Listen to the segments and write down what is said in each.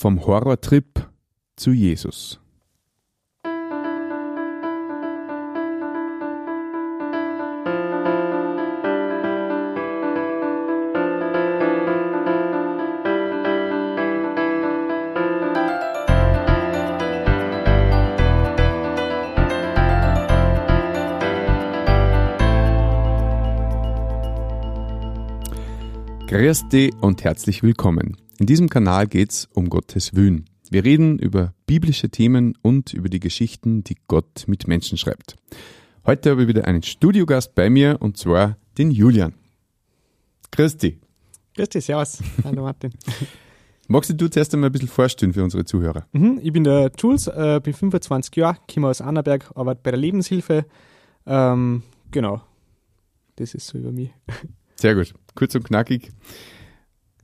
Vom Horrortrip zu Jesus. Grüß dich und herzlich willkommen. In diesem Kanal geht's um Gottes Willen. Wir reden über biblische Themen und über die Geschichten, die Gott mit Menschen schreibt. Heute habe ich wieder einen Studiogast bei mir und zwar den Julian. Grüß dich, servus. Hallo Martin. Magst du zuerst einmal ein bisschen vorstellen für unsere Zuhörer? Mhm, ich bin der Jules, äh, bin 25 Jahre, komme aus Annaberg, arbeite bei der Lebenshilfe. Ähm, genau, das ist so über mich. Sehr gut, kurz und knackig.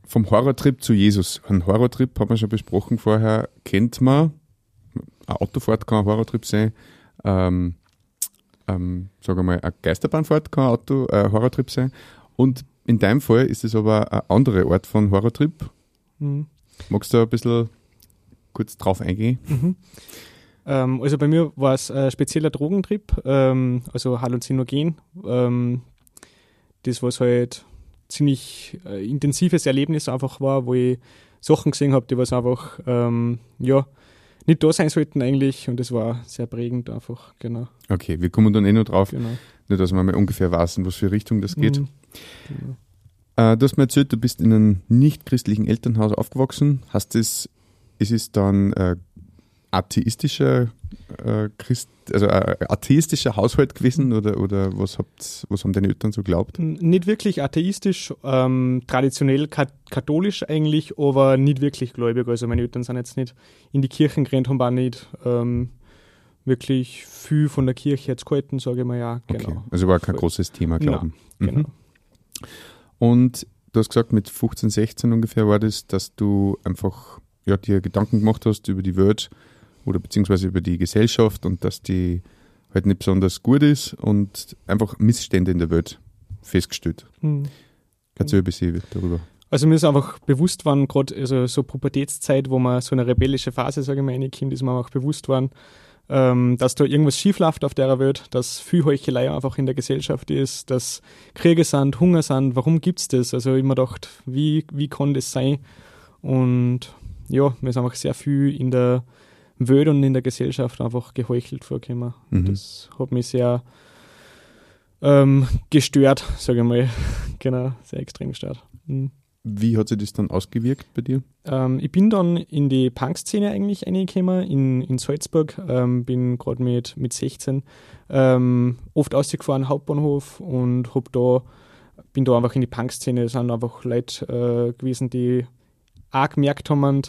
Vom Horrortrip zu Jesus. Ein Horrortrip haben wir schon besprochen vorher, kennt man. Eine Autofahrt kann ein Horrortrip sein. Ähm, ähm, sagen wir mal, eine Geisterbahnfahrt kann ein Auto, äh, Horrortrip sein. Und in deinem Fall ist es aber eine andere Art von Horrortrip. Mhm. Magst du ein bisschen kurz drauf eingehen? Mhm. Ähm, also bei mir war es ein spezieller Drogentrip, ähm, also Halluzinogen. Ähm, das, was halt ziemlich äh, intensives Erlebnis einfach war, wo ich Sachen gesehen habe, die was einfach, ähm, ja, nicht da sein sollten eigentlich und das war sehr prägend einfach, genau. Okay, wir kommen dann eh noch drauf, genau. nur dass wir mal ungefähr wissen, was für Richtung das geht. Mhm, genau. äh, du hast mir erzählt, du bist in einem nicht-christlichen Elternhaus aufgewachsen. Hast das, ist es dann äh, atheistischer äh, Christ, also äh, atheistischer Haushalt gewesen oder, oder was, habt, was haben deine Eltern so glaubt? Nicht wirklich atheistisch, ähm, traditionell kat katholisch eigentlich, aber nicht wirklich gläubig. Also meine Eltern sind jetzt nicht in die Kirchen gerannt, haben auch nicht ähm, wirklich viel von der Kirche jetzt gehalten, sage ich mal ja. Genau. Okay. Also war kein Voll. großes Thema, Glauben. Nein, mhm. Genau. Und du hast gesagt, mit 15, 16 ungefähr war das, dass du einfach ja, dir Gedanken gemacht hast über die Welt oder beziehungsweise über die Gesellschaft und dass die halt nicht besonders gut ist und einfach Missstände in der Welt festgestellt. Mhm. Erzähl ein bisschen darüber. Also mir ist einfach bewusst worden, gerade also so Pubertätszeit, wo man so eine rebellische Phase, sage ich mal, reinkommt, ist mir auch bewusst worden, ähm, dass da irgendwas schiefläuft auf der Welt, dass viel Heuchelei einfach in der Gesellschaft ist, dass Kriege sind, Hunger sind, warum gibt es das? Also ich mir gedacht, wie, wie kann das sein? Und ja, mir ist einfach sehr viel in der Welt und in der Gesellschaft einfach geheuchelt vorgekommen. Mhm. Das hat mich sehr ähm, gestört, sage ich mal. genau, sehr extrem gestört. Mhm. Wie hat sich das dann ausgewirkt bei dir? Ähm, ich bin dann in die Punk-Szene eigentlich reingekommen, in, in Salzburg. Ähm, bin gerade mit, mit 16 ähm, oft ausgefahren, Hauptbahnhof, und hab da, bin da einfach in die Punk-Szene. Es sind einfach Leute äh, gewesen, die auch gemerkt haben,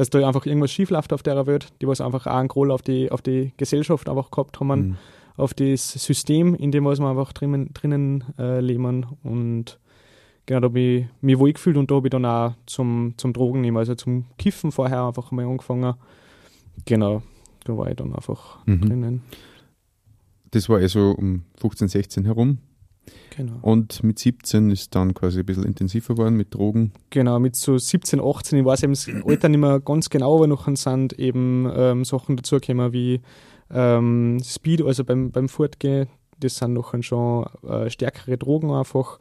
dass da einfach irgendwas schief läuft auf der Welt, die was einfach auch einen Groll auf die, auf die Gesellschaft einfach gehabt haben, mhm. auf das System, in dem was wir einfach drinnen, drinnen äh, leben und genau, da habe ich mich wohl gefühlt und da habe ich dann auch zum, zum Drogen nehmen, also zum Kiffen vorher einfach mal angefangen. Genau, da war ich dann einfach mhm. drinnen. Das war also um 15, 16 herum. Genau. Und mit 17 ist dann quasi ein bisschen intensiver geworden mit Drogen. Genau, mit so 17, 18, ich weiß eben das Alter nicht mehr ganz genau, aber noch sind eben ähm, Sachen dazugekommen wie ähm, Speed, also beim, beim Fortgehen, das sind noch schon äh, stärkere Drogen einfach.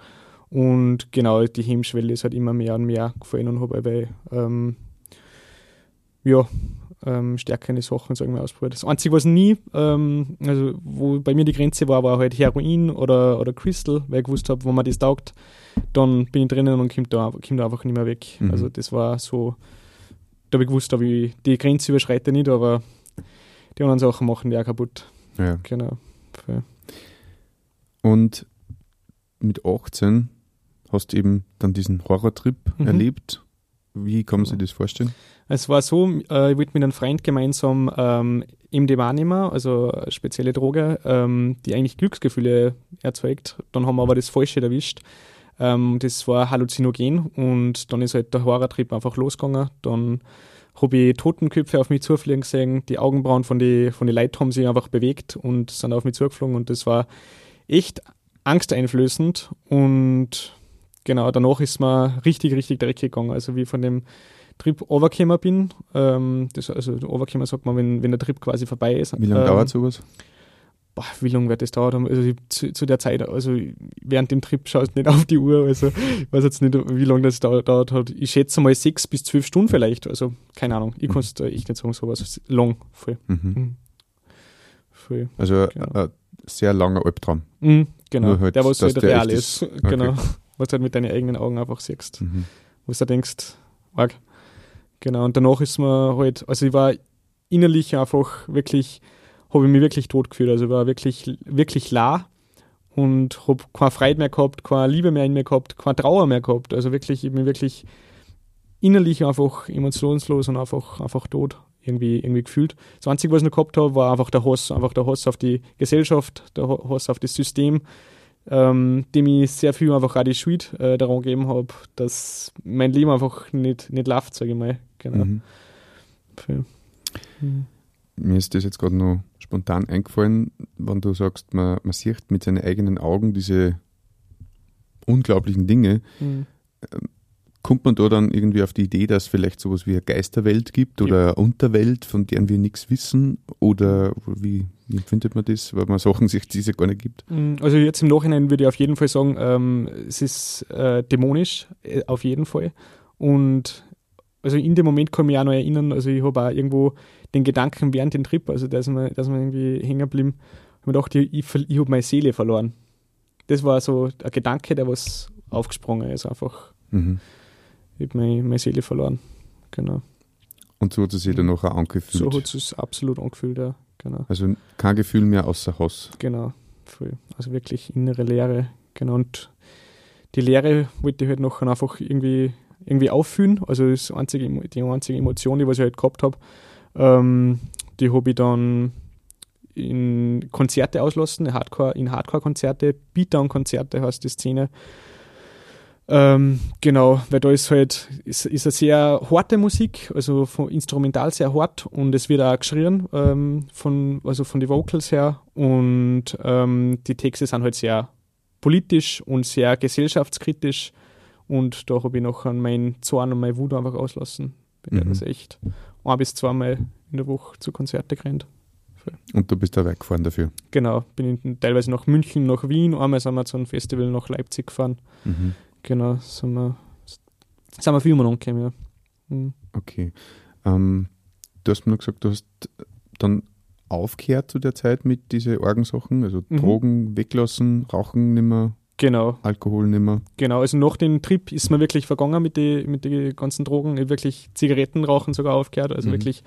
Und genau, die Hemmschwelle ist halt immer mehr und mehr gefallen und habe bei ähm, ja, ähm, stärkere Sachen, sagen wir, ausprobiert. Das Einzige, was nie, ähm, also wo bei mir die Grenze war, war halt Heroin oder, oder Crystal, weil ich gewusst habe, wenn man das taugt, dann bin ich drinnen und komme da, komm da einfach nicht mehr weg. Mhm. Also das war so, da habe ich gewusst, ob ich die Grenze überschreite nicht, aber die anderen Sachen machen die auch kaputt. Ja. Genau. Und mit 18 hast du eben dann diesen Horrortrip mhm. erlebt. Wie kann man sich das vorstellen? Es war so, äh, ich wollte mit einem Freund gemeinsam ähm, MDMA nehmen, also eine spezielle Droge, ähm, die eigentlich Glücksgefühle erzeugt. Dann haben wir aber das Falsche erwischt. Ähm, das war Halluzinogen und dann ist halt der Horrortrip einfach losgegangen. Dann habe ich Totenköpfe auf mich zufliegen gesehen, die Augenbrauen von den von die Leuten haben sich einfach bewegt und sind auf mich zugeflogen und das war echt angsteinflößend und genau, danach ist mir richtig, richtig dreckig gegangen. Also wie von dem Trip runtergekommen bin. Ähm, das, also runtergekommen sagt man, wenn, wenn der Trip quasi vorbei ist. Wie lange ähm, dauert sowas? Boah, wie lange wird das dauern? Also ich, zu, zu, der Zeit, also während dem Trip schaust du nicht auf die Uhr, also ich weiß jetzt nicht, wie lange das dauert, dauert hat. Ich schätze mal sechs bis zwölf Stunden vielleicht, also keine Ahnung. Ich Mhm. kann es da echt nicht sagen, sowas lang, voll. Mhm. Mhm. voll. Also Genau. ein sehr langer Albtraum. Mhm, genau, halt, der, was halt real ist. ist. Genau, Okay. Was du halt mit deinen eigenen Augen einfach siehst. Mhm. wo du denkst, arg. Genau, und danach ist mir halt, also ich war innerlich einfach wirklich, habe ich mich wirklich tot gefühlt. Also ich war wirklich, wirklich la und habe keine Freude mehr gehabt, keine Liebe mehr in mir gehabt, keine Trauer mehr gehabt. Also wirklich, ich bin wirklich innerlich einfach emotionslos und einfach, einfach tot irgendwie, irgendwie gefühlt. Das Einzige, was ich noch gehabt habe, war einfach der Hass, einfach der Hass auf die Gesellschaft, der Hass auf das System, ähm, dem ich sehr viel einfach auch die Schuld äh, daran gegeben habe, dass mein Leben einfach nicht, nicht läuft, sage ich mal. Genau. Mhm. Mhm. Mir ist das jetzt gerade noch spontan eingefallen, wenn du sagst, man, man sieht mit seinen eigenen Augen diese unglaublichen Dinge. Mhm. Kommt man da dann irgendwie auf die Idee, dass es vielleicht sowas wie eine Geisterwelt gibt oder eine Unterwelt, von deren wir nichts wissen? Oder wie, wie empfindet man das, weil man Sachen sich diese gar nicht gibt? Mm, Also jetzt im Nachhinein würde ich auf jeden Fall sagen, ähm, es ist äh, dämonisch, äh, auf jeden Fall. Und also in dem Moment kann ich mich auch noch erinnern, also ich habe auch irgendwo den Gedanken während dem Trip, also dass man, dass man irgendwie hängen geblieben, habe mir gedacht, ich, ich, habe meine Seele verloren. Das war so ein Gedanke, der was aufgesprungen ist, einfach. Mhm. Ich habe meine, meine Seele verloren. Genau. Und so hat es sich dann nachher angefühlt. So hat es sich absolut angefühlt, ja. Genau. also kein Gefühl mehr außer Hass. Genau, voll. Also wirklich innere Leere. Genau. Und die Leere wollte ich halt nachher einfach irgendwie, irgendwie auffüllen. Also das einzige, die einzige Emotion, die was ich halt gehabt habe, ähm, die habe ich dann in Konzerte auslassen, Hardcore, in Hardcore-Konzerte, Beatdown-Konzerte heißt die Szene. Ähm, genau, weil da ist halt, ist, ist eine sehr harte Musik, also von instrumental sehr hart und es wird auch geschrien, ähm, von, also von den Vocals her und ähm, die Texte sind halt sehr politisch und sehr gesellschaftskritisch und da habe ich noch an meinen Zorn und meine Wut einfach auslassen. Bin Mhm. das echt ein bis zweimal in der Woche zu Konzerte gerannt. Und du bist da weggefahren dafür. Genau, bin in, teilweise nach München, nach Wien, einmal sind wir zu einem Festival nach Leipzig gefahren. Mhm. Genau, sind wir, sind wir viel mal angekommen, ja. Mhm. Okay. Ähm, du hast mir gesagt, du hast dann aufgehört zu der Zeit mit diesen Orgensachen, also Mhm. Drogen weglassen, Rauchen nimmer, Genau, Alkohol nimmer. genau. Also nach dem Trip ist mir wirklich vergangen mit den mit die ganzen Drogen. Ich wirklich Zigaretten rauchen sogar aufgehört, also Mhm. wirklich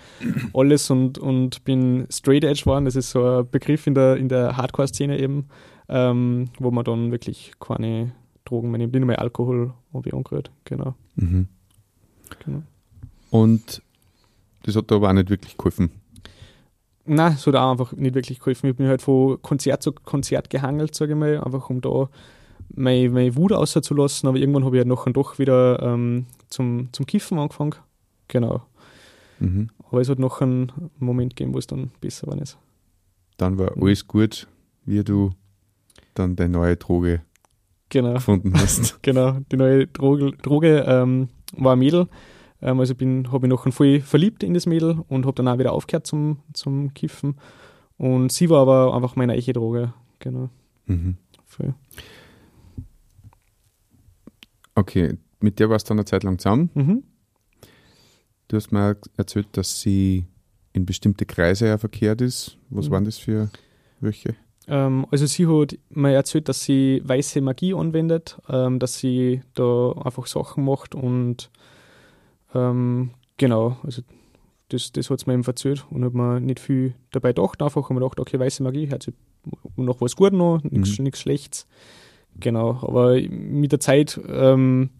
alles und, und bin straight edge geworden. Das ist so ein Begriff in der, in der Hardcore-Szene eben, ähm, wo man dann wirklich keine Drogen mehr nimmt. Nicht mehr Alkohol habe ich angerührt, genau. Mhm. genau. Und das hat da aber auch nicht wirklich geholfen. Nein, es hat auch einfach nicht wirklich geholfen. Ich bin halt von Konzert zu Konzert gehangelt, sage ich mal, einfach um da meine, meine Wut rauszulassen. Aber irgendwann habe ich halt nachher doch wieder ähm, zum, zum Kiffen angefangen. Genau. Mhm. Aber es hat noch einen Moment gegeben, wo es dann besser ist. Dann war alles gut, wie du dann deine neue Droge Genau. gefunden hast. genau. Die neue Droge, Droge ähm, war ein Mädel. Ähm, also bin, habe mich noch voll verliebt in das Mädel und habe dann auch wieder aufgehört zum, zum Kiffen. Und sie war aber einfach meine eiche Droge. Genau. mhm. Voll. Okay, mit der warst du dann eine Zeit lang zusammen. Mhm. Du hast mir erzählt, dass sie in bestimmte Kreise ja verkehrt ist. Was Mhm. waren das für welche? Ähm, also sie hat mir erzählt, dass sie weiße Magie anwendet, ähm, dass sie da einfach Sachen macht und ähm, genau, also das, das hat sie mir eben erzählt und hat mir nicht viel dabei gedacht. Einfach habe mir gedacht, okay, weiße Magie, hört sich noch was gut noch, nichts Mhm. Schlechtes. Genau, aber mit der Zeit ähm,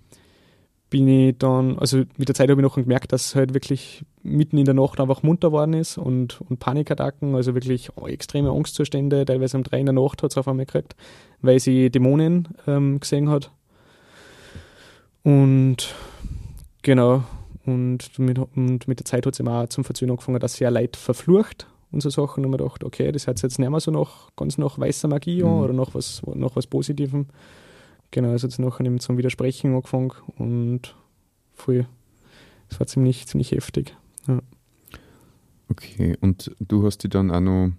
bin ich dann, also mit der Zeit habe ich noch gemerkt, dass es halt wirklich mitten in der Nacht einfach munter worden ist und, und Panikattacken, also wirklich extreme Angstzustände, teilweise um drei in der Nacht hat es auf einmal gekriegt, weil sie Dämonen ähm, gesehen hat. Und genau, und mit, und mit der Zeit hat sie mir auch zum Verzögern angefangen, dass sie ja Leid verflucht und so Sachen. Und mir gedacht, okay, das sich jetzt nicht mehr so nach, ganz nach weißer Magie an Mhm. oder nach was, nach was Positivem. Genau, also jetzt nachher eben zum Widersprechen angefangen und voll das war ziemlich, ziemlich heftig. Ja. Okay, und du hast dich dann auch noch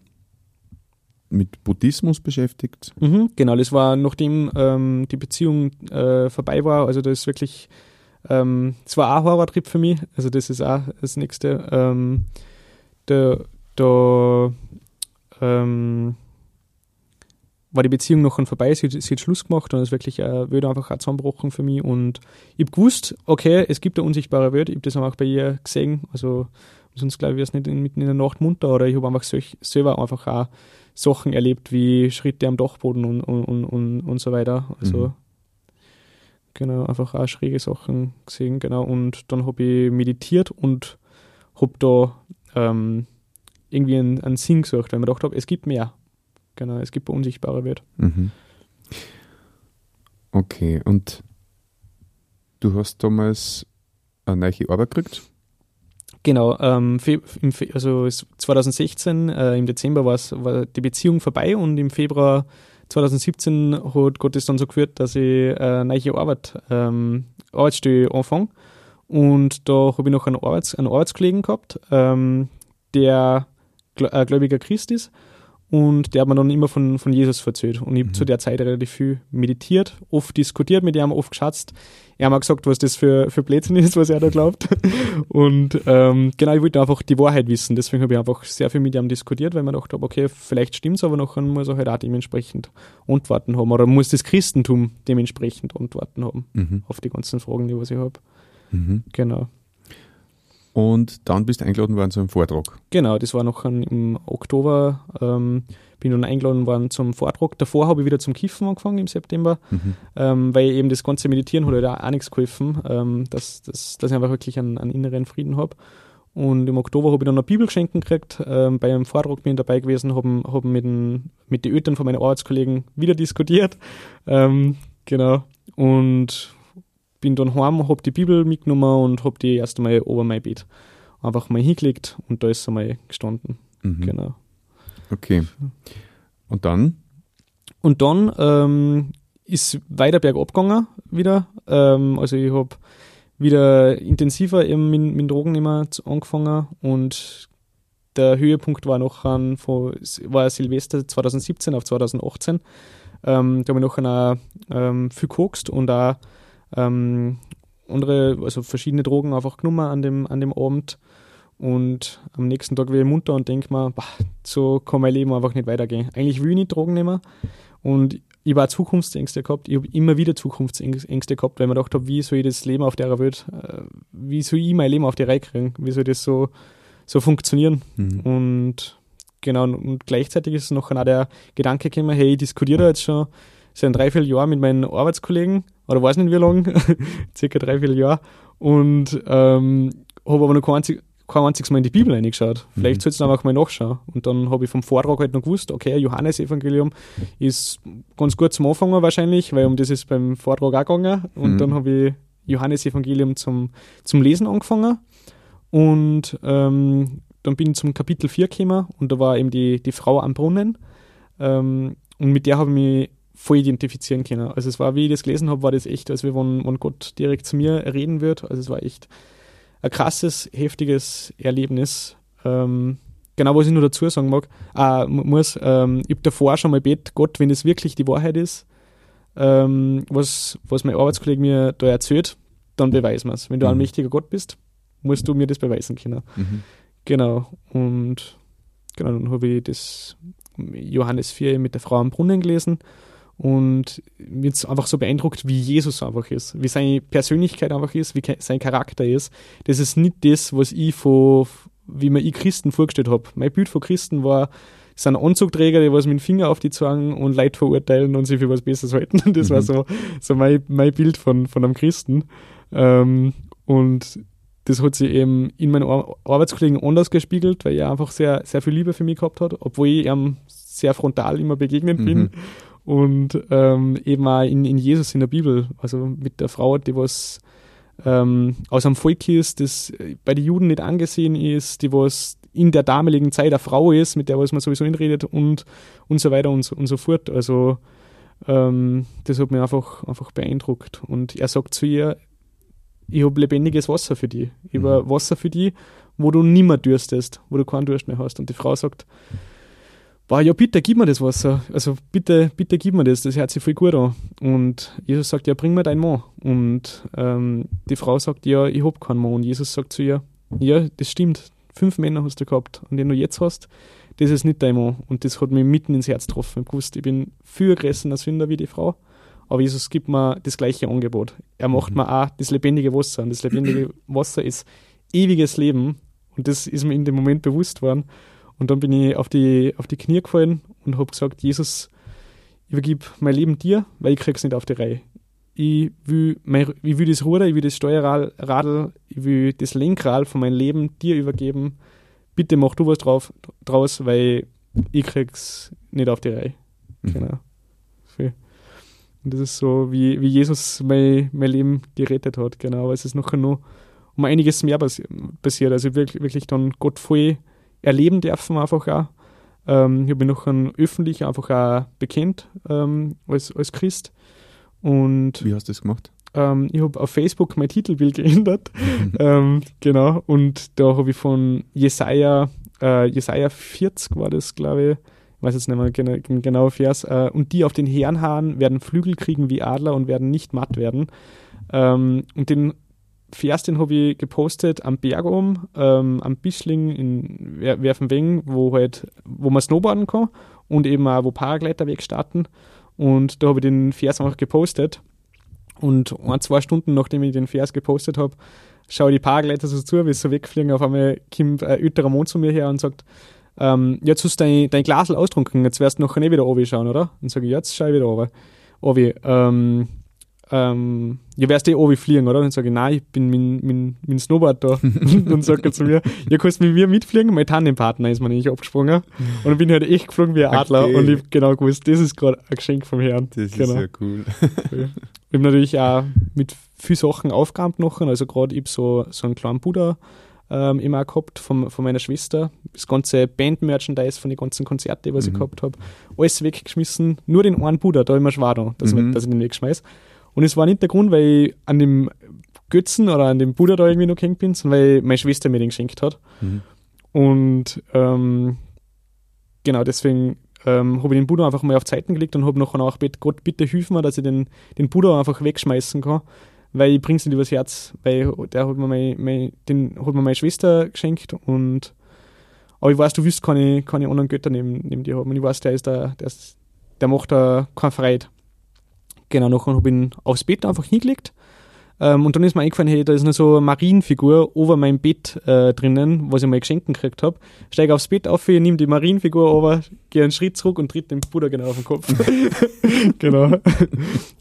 mit Buddhismus beschäftigt? Mhm, genau, das war nachdem ähm, die Beziehung äh, vorbei war, also das ist wirklich, ähm, das war auch ein Horrortrip für mich, also das ist auch das nächste. Ähm, da da ähm, war die Beziehung noch vorbei, sie, sie hat Schluss gemacht und es ist wirklich äh, Welt einfach auch zusammengebrochen für mich und ich habe gewusst, okay, es gibt eine unsichtbare Welt, ich habe das auch bei ihr gesehen, also sonst glaube ich, wäre es nicht mitten in der Nacht munter oder ich habe einfach solch, selber einfach auch Sachen erlebt, wie Schritte am Dachboden und, und, und, und so weiter, also mhm. genau, einfach auch schräge Sachen gesehen, genau und dann habe ich meditiert und habe da ähm, irgendwie einen, einen Sinn gesucht, weil ich mir gedacht habe, es gibt mehr. Genau, es gibt unsichtbare Welt. Mhm. Okay, und du hast damals eine neue Arbeit gekriegt? Genau, ähm, also 2016 äh, im Dezember war die Beziehung vorbei und im Februar 2017 hat Gott es dann so geführt, dass ich äh, eine neue Arbeit, ähm, Arbeitsstelle anfange. Und da habe ich noch einen, Arbeits-, einen Arbeitskollegen gehabt, ähm, der äh, gläubiger Christ ist und der hat mir dann immer von, von Jesus erzählt. Und ich habe mhm. zu der Zeit relativ viel meditiert, oft diskutiert mit ihm, oft geschätzt. Er hat mir gesagt, was das für, für Blödsinn ist, was er da glaubt. und ähm, genau, ich wollte einfach die Wahrheit wissen. Deswegen habe ich einfach sehr viel mit ihm diskutiert, weil man gedacht habe, okay, vielleicht stimmt es, aber nachher muss er halt auch dementsprechend Antworten haben. Oder muss das Christentum dementsprechend Antworten haben mhm. auf die ganzen Fragen, die was ich habe. Mhm. Genau. Und dann bist du eingeladen worden zu einem Vortrag. Genau, das war noch im Oktober. Ähm, bin dann eingeladen worden zum Vortrag. Davor habe ich wieder zum Kiffen angefangen im September, mhm. ähm, weil eben das ganze Meditieren hat halt auch, auch nichts geholfen, ähm, dass, dass, dass ich einfach wirklich einen, einen inneren Frieden habe. Und im Oktober habe ich dann eine Bibel geschenkt gekriegt. Ähm, bei einem Vortrag bin ich dabei gewesen, habe hab mit, den, mit den Eltern von meinen Arbeitskollegen wieder diskutiert. Ähm, genau. Und bin dann heim, hab die Bibel mitgenommen und hab die erst einmal ober mein Bett einfach mal hingelegt und da ist sie mal gestanden. Mhm. Genau. Okay. Und dann? Und dann ähm, ist weiter bergab gegangen wieder. Ähm, also ich habe wieder intensiver eben mit, mit Drogen immer angefangen und der Höhepunkt war noch an, von, war Silvester 2017 auf 2018. Ähm, da habe ich noch einer, ähm, viel gekokst und auch ähm, andere, also verschiedene Drogen einfach genommen an dem, an dem Abend. Und am nächsten Tag wieder munter und denke mir, bah, so kann mein Leben einfach nicht weitergehen. Eigentlich will ich nicht Drogen nehmen. Und ich war Zukunftsängste gehabt. Ich habe immer wieder Zukunftsängste gehabt, weil ich mir gedacht habe, wie soll ich das Leben auf der Welt, äh, wie soll ich mein Leben auf die Reihe kriegen? Wie soll das so, so funktionieren? Mhm. Und genau, und gleichzeitig ist noch einer der Gedanke gekommen, hey, ich diskutiere da jetzt schon seit drei, vier Jahren mit meinen Arbeitskollegen, oder weiß nicht wie lange, circa drei, vier Jahre, und ähm, habe aber noch kein, einzig, kein einziges Mal in die Bibel reingeschaut. Vielleicht mhm. sollst du einfach mal nachschauen. Und dann habe ich vom Vortrag halt noch gewusst, okay, Johannesevangelium ist ganz gut zum Anfangen wahrscheinlich, weil um das ist beim Vortrag auch gegangen. Und mhm. dann habe ich Johannesevangelium zum, zum Lesen angefangen. Und ähm, dann bin ich zum Kapitel 4 gekommen und da war eben die, die Frau am Brunnen. Ähm, und mit der habe ich mich voll identifizieren können. Also es war, wie ich das gelesen habe, war das echt, als wenn, wenn Gott direkt zu mir reden wird. Also es war echt ein krasses, heftiges Erlebnis. Ähm, genau, was ich nur dazu sagen mag, äh, muss, ähm, ich habe davor schon mal bet, Gott, wenn es wirklich die Wahrheit ist, ähm, was, was mein Arbeitskollege mir da erzählt, dann beweisen wir es. Wenn du mhm. ein mächtiger Gott bist, musst du mir das beweisen können. Mhm. Genau. Und genau, dann habe ich das Johannes 4 mit der Frau am Brunnen gelesen und mich einfach so beeindruckt, wie Jesus einfach ist, wie seine Persönlichkeit einfach ist, wie sein Charakter ist. Das ist nicht das, was ich von, wie mir ich Christen vorgestellt habe. Mein Bild von Christen war, sind Anzugträger, die was mit dem Finger auf die zeigen und Leute verurteilen und sich für was Besseres halten. Das mhm. war so, so mein, mein Bild von, von einem Christen. Ähm, und das hat sich eben in meinen Arbeitskollegen anders gespiegelt, weil er einfach sehr, sehr viel Liebe für mich gehabt hat, obwohl ich ihm sehr frontal immer begegnet bin. Mhm und ähm, eben auch in, in Jesus in der Bibel, also mit der Frau, die was ähm, aus einem Volk ist, das bei den Juden nicht angesehen ist, die was in der damaligen Zeit eine Frau ist, mit der was man sowieso nicht redet und, und so weiter und so, und so fort. Also ähm, das hat mich einfach, einfach beeindruckt. Und er sagt zu ihr, ich habe lebendiges Wasser für die. Ich Mhm. habe Wasser für die, wo du nimmer dürstest, wo du keinen Durst mehr hast. Und die Frau sagt, boah, ja bitte, gib mir das Wasser. Also bitte, bitte gib mir das, das hört sich voll gut an. Und Jesus sagt, ja, bring mir deinen Mann. Und ähm, die Frau sagt, ja, ich hab keinen Mann. Und Jesus sagt zu ihr, ja, das stimmt, fünf Männer hast du gehabt. Und den du jetzt hast, das ist nicht dein Mann. Und das hat mich mitten ins Herz getroffen. Ich gewusst, ich bin viel größerer Sünder wie die Frau. Aber Jesus gibt mir das gleiche Angebot. Er macht Mhm. mir auch das lebendige Wasser. Und das lebendige Wasser ist ewiges Leben. Und das ist mir in dem Moment bewusst worden. Und dann bin ich auf die, auf die Knie gefallen und habe gesagt, Jesus, ich übergib mein Leben dir, weil ich krieg's nicht auf die Reihe. Ich will, mein, ich will das Ruder, ich will das Steuerradl, ich will das Lenkrad von meinem Leben dir übergeben. Bitte mach du was drauf, draus, weil ich krieg's nicht auf die Reihe. Mhm. Genau. Und das ist so, wie, wie Jesus mein, mein Leben gerettet hat, genau. Aber es ist nachher noch um einiges mehr passi- passiert. Also wirklich, wirklich dann Gott voll erleben dürfen einfach auch. Ähm, ich habe mich nachher öffentlich einfach auch bekennt ähm, als, als Christ. Und Wie hast du das gemacht? ähm, ich habe auf Facebook mein Titelbild geändert. ähm, genau. Und da habe ich von Jesaja, äh, Jesaja 40 war das, glaube ich. Ich weiß jetzt nicht mehr genau, genau Vers. Äh, und die auf den Herrenhaaren werden Flügel kriegen wie Adler und werden nicht matt werden. Ähm, und den Vers, den habe ich gepostet am Berg oben, ähm, am Bischling in Wer- Werfenweng, wo halt, wo man snowboarden kann und eben auch, wo Paragleiter wegstarten. Und da habe ich den Vers einfach gepostet. Und ein, zwei Stunden nachdem ich den Vers gepostet habe, schaue ich die Paragleiter so zu, wie sie so wegfliegen. Auf einmal kommt ein älterer Mann zu mir her und sagt, ähm, jetzt hast du dein, dein Glasl austrunken, jetzt wirst du nachher nicht wieder oben schauen, oder? Und sage ich, jetzt schau ich wieder oben. Obi, ähm, ähm, ja, wirst du eh oben fliegen, oder? Und dann sage ich, nein, ich bin mit, mit dem Snowboard da. und dann sagt er zu mir, ja, kannst du mit mir mitfliegen? Mein Tandempartner ist mir nicht abgesprungen. Und dann bin ich halt echt geflogen wie ein Adler Okay. und ich hab genau gewusst, das ist gerade ein Geschenk vom Herrn. Das genau. ist ja cool. Ich habe natürlich auch mit viel Sachen aufgeräumt nachher. Also gerade ich hab so, so einen kleinen Buddha ähm, immer auch gehabt von, von meiner Schwester. Das ganze Band-Merchandise von den ganzen Konzerten, was ich Mhm. gehabt habe. Alles weggeschmissen. Nur den einen Buddha, da immer schwer da, dass, Mhm. ich, dass ich den wegschmeiß. Und es war nicht der Grund, weil ich an dem Götzen oder an dem Buddha da irgendwie noch gehängt bin, sondern weil meine Schwester mir den geschenkt hat. Mhm. Und ähm, genau deswegen ähm, habe ich den Buddha einfach mal auf Zeiten gelegt und habe nachher auch gebeten, Gott, bitte hilf mir, dass ich den, den Buddha einfach wegschmeißen kann, weil ich bring's nicht übers Herz, weil der hat mir mein, mein, den hat mir meine Schwester geschenkt und aber ich weiß, du wirst keine, keine anderen Götter neben, neben dir haben und ich weiß, der ist da, der, ist, der macht da keine Genau, nachher habe ich ihn aufs Bett einfach hingelegt ähm, und dann ist mir eingefallen, hey, da ist noch so eine Marienfigur over meinem Bett äh, drinnen, was ich mal geschenkt gekriegt habe. Steige aufs Bett auf, nehme die Marienfigur over, gehe einen Schritt zurück und tritt dem Buddha genau auf den Kopf. genau.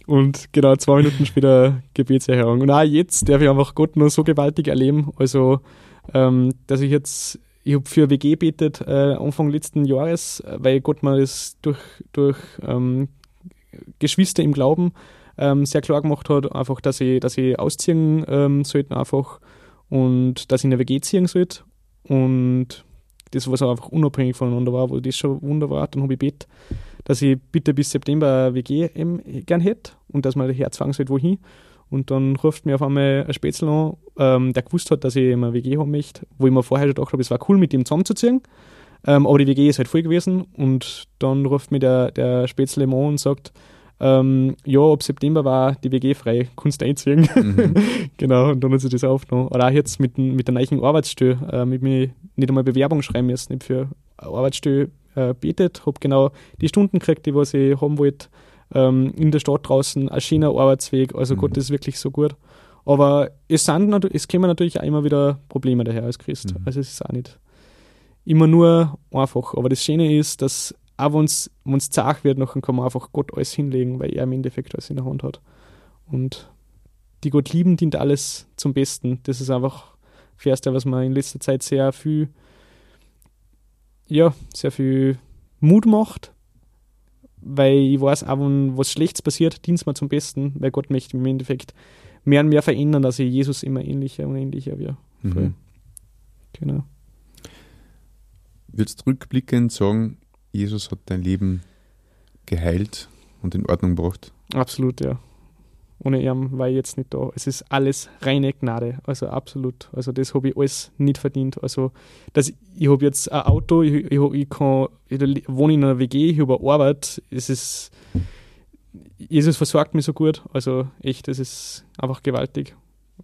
Und genau zwei Minuten später Gebetserhörung. Und auch jetzt darf ich einfach Gott nur so gewaltig erleben. Also, ähm, dass ich jetzt, ich habe für WG betet äh, Anfang letzten Jahres, äh, weil Gott mir das durch, durch ähm, Geschwister im Glauben ähm, sehr klar gemacht hat, einfach, dass ich, dass ausziehen ähm, sollte einfach und dass ich in eine WG ziehen sollte. Und das, was einfach unabhängig voneinander war, wo das schon wunderbar dann habe ich bet, dass ich bitte bis September eine WG eben gern hätte und dass man das Herz fangen sollte, wohin. Und dann ruft mir auf einmal ein Spätzle an, ähm, der gewusst hat, dass ich eine WG haben möchte, wo ich mir vorher schon gedacht habe, es war cool, mit ihm zusammenzuziehen. Ähm, aber die WG ist halt voll gewesen und dann ruft mir der, der Spätzle an und sagt, ähm, ja, ab September war die WG frei, kannst du einziehen. Mhm. genau, und dann hat sich das aufgenommen. Oder auch jetzt mit, mit der neuen Arbeitsstelle, äh, mit mir nicht einmal Bewerbung schreiben müssen, nicht für Arbeitsstelle äh, betet, habe genau die Stunden gekriegt, die was ich haben wollte, ähm, in der Stadt draußen, ein schöner Arbeitsweg, also Mhm. Gott ist wirklich so gut. Aber es, sind, es kommen natürlich auch immer wieder Probleme daher als Christ. Mhm. Also es ist auch nicht immer nur einfach. Aber das Schöne ist, dass auch wenn es zart wird, nachher kann man einfach Gott alles hinlegen, weil er im Endeffekt alles in der Hand hat. Und die Gott lieben dient alles zum Besten. Das ist einfach Vers, der was mir in letzter Zeit sehr viel, ja, sehr viel Mut macht, weil ich weiß, auch wenn was Schlechtes passiert, dient es mir zum Besten, weil Gott möchte im Endeffekt mehr und mehr verändern, dass ich Jesus immer ähnlicher und ähnlicher wird. Voll. Mhm. Genau. Würdest du rückblickend sagen, Jesus hat dein Leben geheilt und in Ordnung gebracht? Absolut, ja. ohne ihn war ich jetzt nicht da. Es ist alles reine Gnade, also absolut. Also das habe ich alles nicht verdient. Also dass ich habe jetzt ein Auto, ich, ich, ich, kann, ich wohne in einer WG, ich habe Arbeit. Es ist Jesus versorgt mich so gut. Also echt, das ist einfach gewaltig.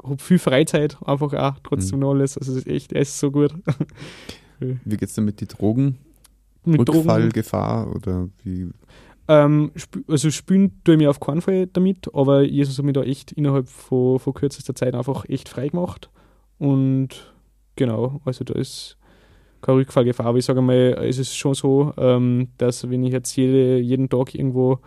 Ich habe viel Freizeit, einfach auch trotzdem mhm. noch alles. Also es ist echt, er ist so gut. wie geht es denn mit den Drogen? Mit Rückfallgefahr Drogen? oder wie? Ähm, also spielen tue ich mir auf keinen Fall damit, aber Jesus hat mich da echt innerhalb von, von kürzester Zeit einfach echt frei gemacht. Und genau, also da ist keine Rückfallgefahr. Aber ich sage mal, es ist schon so, ähm, dass wenn ich jetzt jede, jeden Tag irgendwo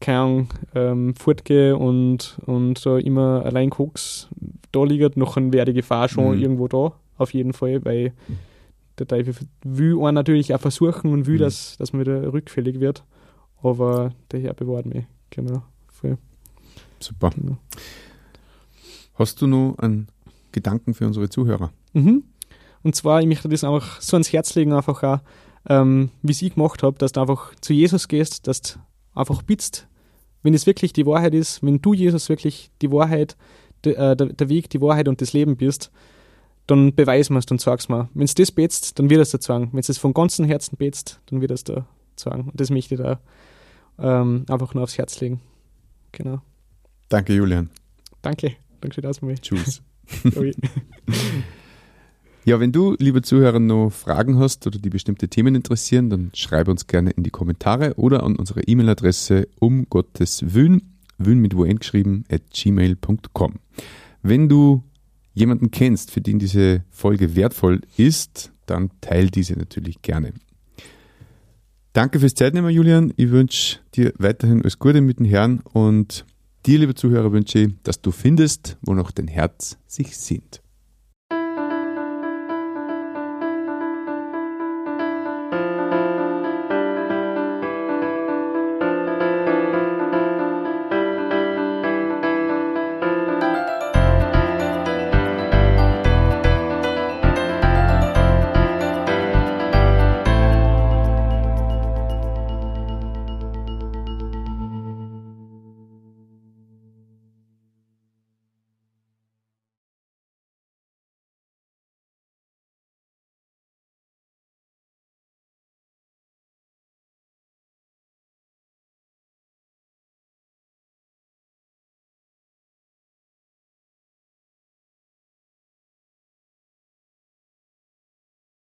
keine Ahnung, ähm, fortgehe und, und da immer allein Koks da liegt, noch wäre die Gefahr schon mhm. irgendwo da, auf jeden Fall, weil der Teufel will einen natürlich auch versuchen und will, mhm. dass, dass man wieder rückfällig wird. Aber der Herr bewahrt mich. Genau. Voll. Super. Genau. Hast du noch einen Gedanken für unsere Zuhörer? Mhm. Und zwar, ich möchte das einfach so ans Herz legen, einfach auch, ähm, wie ich gemacht habe, dass du einfach zu Jesus gehst, dass du einfach bittest, wenn es wirklich die Wahrheit ist, wenn du Jesus wirklich die Wahrheit, de, äh, der, der, Weg, die Wahrheit und das Leben bist, dann beweis mir es und sag's mir. Wenn es das betst, dann wird es da sagen. Wenn es das von ganzem Herzen betst, dann wird es da sagen. Und das möchte ich da ähm, einfach nur aufs Herz legen. Genau. Danke, Julian. Danke. Danke für das. Tschüss. Ja, wenn du, liebe Zuhörer, noch Fragen hast oder die bestimmte Themen interessieren, dann schreibe uns gerne in die Kommentare oder an unsere E-Mail-Adresse um Gottes Wün, Wün mit Wun geschrieben, at gmail.com. Wenn du jemanden kennst, für den diese Folge wertvoll ist, dann teil diese natürlich gerne. Danke fürs Zeitnehmen, Julian. Ich wünsche dir weiterhin alles Gute mit den Herren und dir, liebe Zuhörer, wünsche ich, dass du findest, wo noch dein Herz sich sehnt.